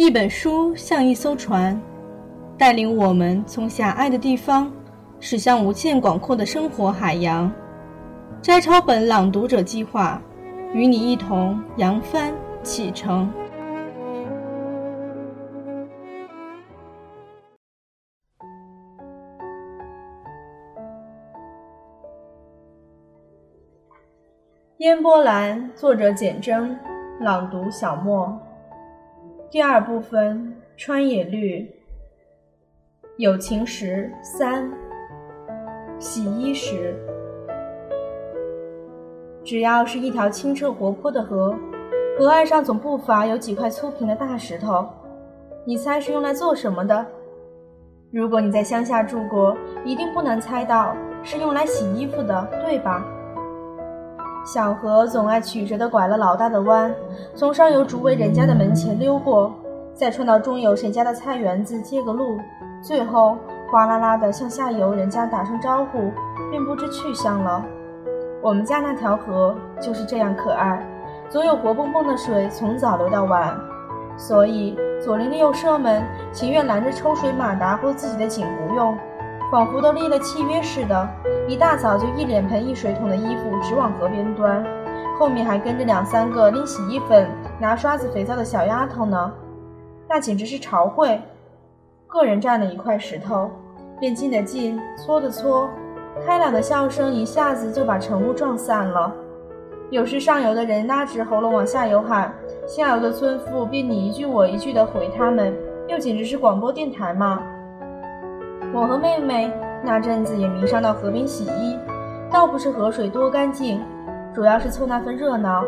一本书像一艘船，带领我们从狭隘的地方驶向无限广阔的生活海洋。摘抄本朗读者计划，与你一同扬帆启程。烟波兰，作者简真，朗读小莫。第二部分，川野绿。友情时三，洗衣时。只要是一条清澈活泼的河，河岸上总不乏有几块粗平的大石头。你猜是用来做什么的？如果你在乡下住过，一定不难猜到是用来洗衣服的，对吧？小河总爱曲折地拐了老大的弯，从上游竹围人家的门前溜过，再穿到中游谁家的菜园子接个路，最后哗啦啦地向下游人家打声招呼，便不知去向了。我们家那条河就是这样可爱，总有活蹦蹦的水从早流到晚，所以左邻右舍们情愿拦着抽水马达或自己的井不用，仿佛都立了契约似的。一大早就一脸盆一水桶的衣服直往河边端，后面还跟着两三个拎洗衣粉、拿刷子、肥皂的小丫头呢，那简直是朝会。个人占了一块石头，便进的进，搓的搓，开朗的笑声一下子就把晨雾撞散了。有时上游的人拉直喉咙往下游喊，下游的村妇便你一句我一句的回他们，又简直是广播电台嘛。我和妹妹。那阵子也迷上到河边洗衣，倒不是河水多干净，主要是凑那份热闹。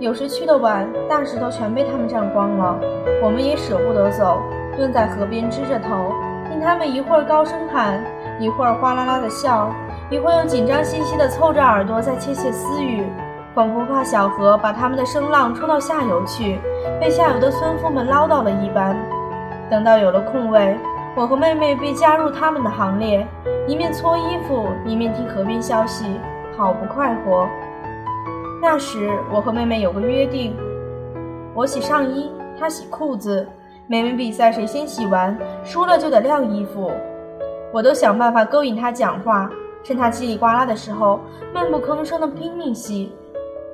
有时去的晚，大石头全被他们占光了，我们也舍不得走，蹲在河边支着头，听他们一会儿高声喊，一会儿哗啦啦的笑，一会儿又紧张兮兮的凑着耳朵在窃窃私语，仿佛怕小河把他们的声浪冲到下游去，被下游的村妇们唠叨了一般。等到有了空位。我和妹妹被加入他们的行列，一面搓衣服，一面听河边消息，好不快活。那时我和妹妹有个约定：我洗上衣，她洗裤子。每每比赛谁先洗完，输了就得晾衣服。我都想办法勾引她讲话，趁她叽里呱啦的时候，闷不吭声的拼命洗。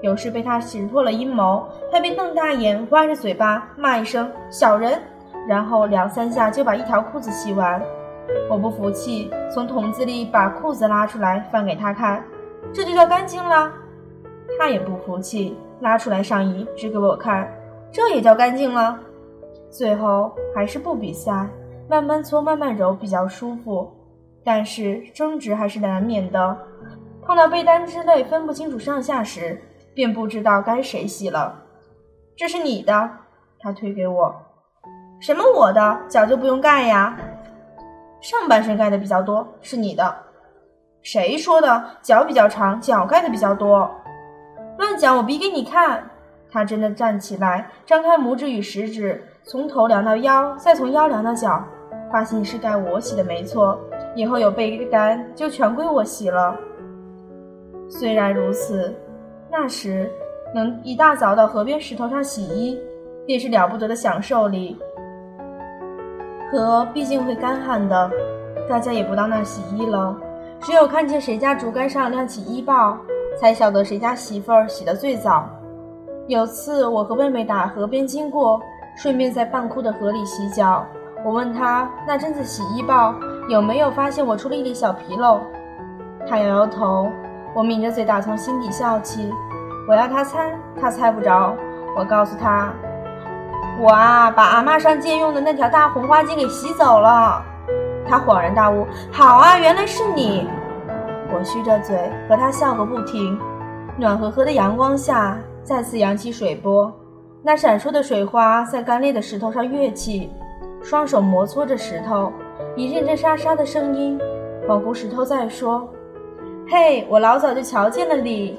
有时被她识破了阴谋，她便瞪大眼，歪着嘴巴骂一声“小人”。然后两三下就把一条裤子洗完，我不服气，从桶子里把裤子拉出来翻给他看，这就叫干净了。他也不服气，拉出来上衣指给我看，这也叫干净了。最后还是不比赛，慢慢搓慢慢揉比较舒服，但是争执还是难免的。碰到被单之类分不清楚上下时，便不知道该谁洗了。这是你的，他推给我。什么我的脚就不用盖呀？上半身盖的比较多，是你的。谁说的？脚比较长，脚盖的比较多。乱讲！我比给你看。他真的站起来，张开拇指与食指，从头量到腰，再从腰量到脚，发现是该我洗的没错。以后有被单就全归我洗了。虽然如此，那时能一大早到河边石头上洗衣，便是了不得的享受里。河毕竟会干旱的，大家也不到那洗衣了。只有看见谁家竹竿上亮起衣报，才晓得谁家媳妇儿洗得最早。有次我和妹妹打河边经过，顺便在半枯的河里洗脚。我问她那阵子洗衣报有没有发现我出了一粒小纰漏，她摇摇头。我抿着嘴打从心底笑起。我要她猜，她猜不着。我告诉她。我啊，把阿妈上街用的那条大红花巾给洗走了。他恍然大悟，好啊，原来是你。我虚着嘴和他笑个不停。暖和和的阳光下，再次扬起水波，那闪烁的水花在干裂的石头上跃起，双手摩搓着石头，一阵阵沙沙的声音，仿佛石头在说：“嘿，我老早就瞧见了你。”